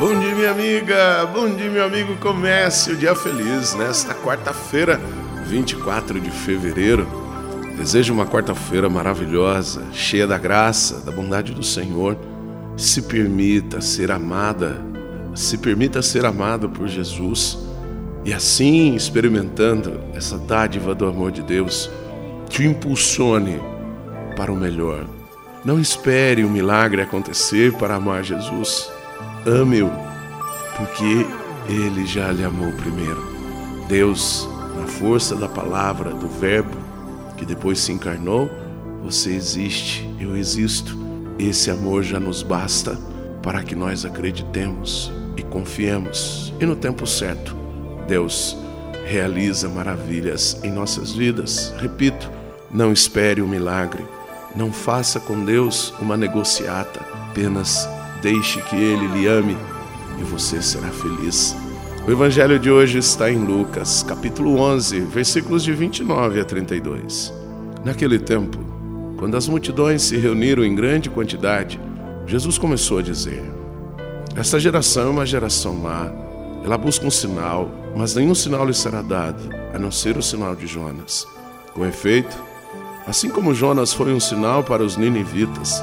Bom dia, minha amiga. Bom dia, meu amigo. Comece o dia feliz nesta quarta-feira, 24 de fevereiro. Desejo uma quarta-feira maravilhosa, cheia da graça, da bondade do Senhor. Se permita ser amada, se permita ser amado por Jesus e assim, experimentando essa dádiva do amor de Deus, te impulsione para o melhor. Não espere o milagre acontecer para amar Jesus. Ame-o, porque ele já lhe amou primeiro. Deus, na força da palavra, do Verbo, que depois se encarnou, você existe, eu existo. Esse amor já nos basta para que nós acreditemos e confiemos. E no tempo certo, Deus realiza maravilhas em nossas vidas. Repito, não espere o um milagre, não faça com Deus uma negociata, apenas Deixe que Ele lhe ame e você será feliz. O Evangelho de hoje está em Lucas, capítulo 11, versículos de 29 a 32. Naquele tempo, quando as multidões se reuniram em grande quantidade, Jesus começou a dizer: Esta geração é uma geração má. Ela busca um sinal, mas nenhum sinal lhe será dado, a não ser o sinal de Jonas. Com efeito, assim como Jonas foi um sinal para os ninivitas,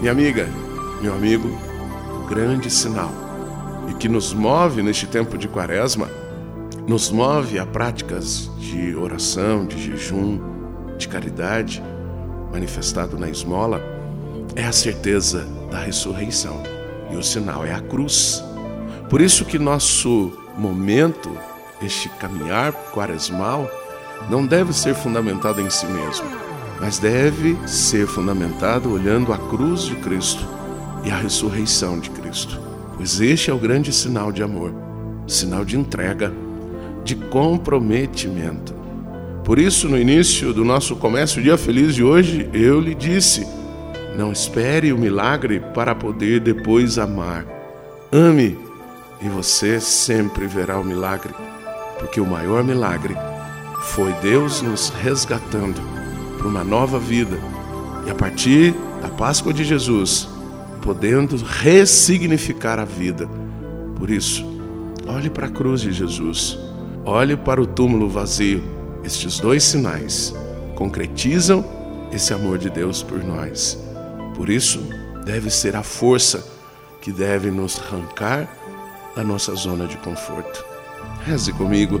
Minha amiga, meu amigo, grande sinal. E que nos move neste tempo de quaresma, nos move a práticas de oração, de jejum, de caridade, manifestado na esmola, é a certeza da ressurreição. E o sinal é a cruz. Por isso que nosso momento, este caminhar quaresmal, não deve ser fundamentado em si mesmo mas deve ser fundamentado olhando a cruz de Cristo e a ressurreição de Cristo, pois este é o grande sinal de amor, sinal de entrega, de comprometimento. Por isso, no início do nosso comércio Dia Feliz de hoje, eu lhe disse: não espere o milagre para poder depois amar. Ame e você sempre verá o milagre, porque o maior milagre foi Deus nos resgatando para uma nova vida. E a partir da Páscoa de Jesus, podendo ressignificar a vida. Por isso, olhe para a cruz de Jesus, olhe para o túmulo vazio. Estes dois sinais concretizam esse amor de Deus por nós. Por isso, deve ser a força que deve nos arrancar da nossa zona de conforto. Reze comigo.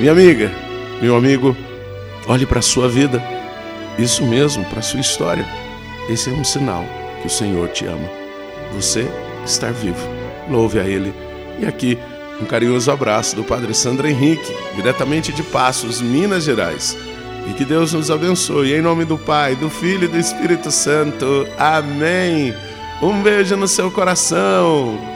Minha amiga, meu amigo, olhe para a sua vida. Isso mesmo, para a sua história. Esse é um sinal que o Senhor te ama. Você estar vivo. Louve a Ele. E aqui, um carinhoso abraço do Padre Sandro Henrique, diretamente de Passos, Minas Gerais. E que Deus nos abençoe. Em nome do Pai, do Filho e do Espírito Santo. Amém. Um beijo no seu coração.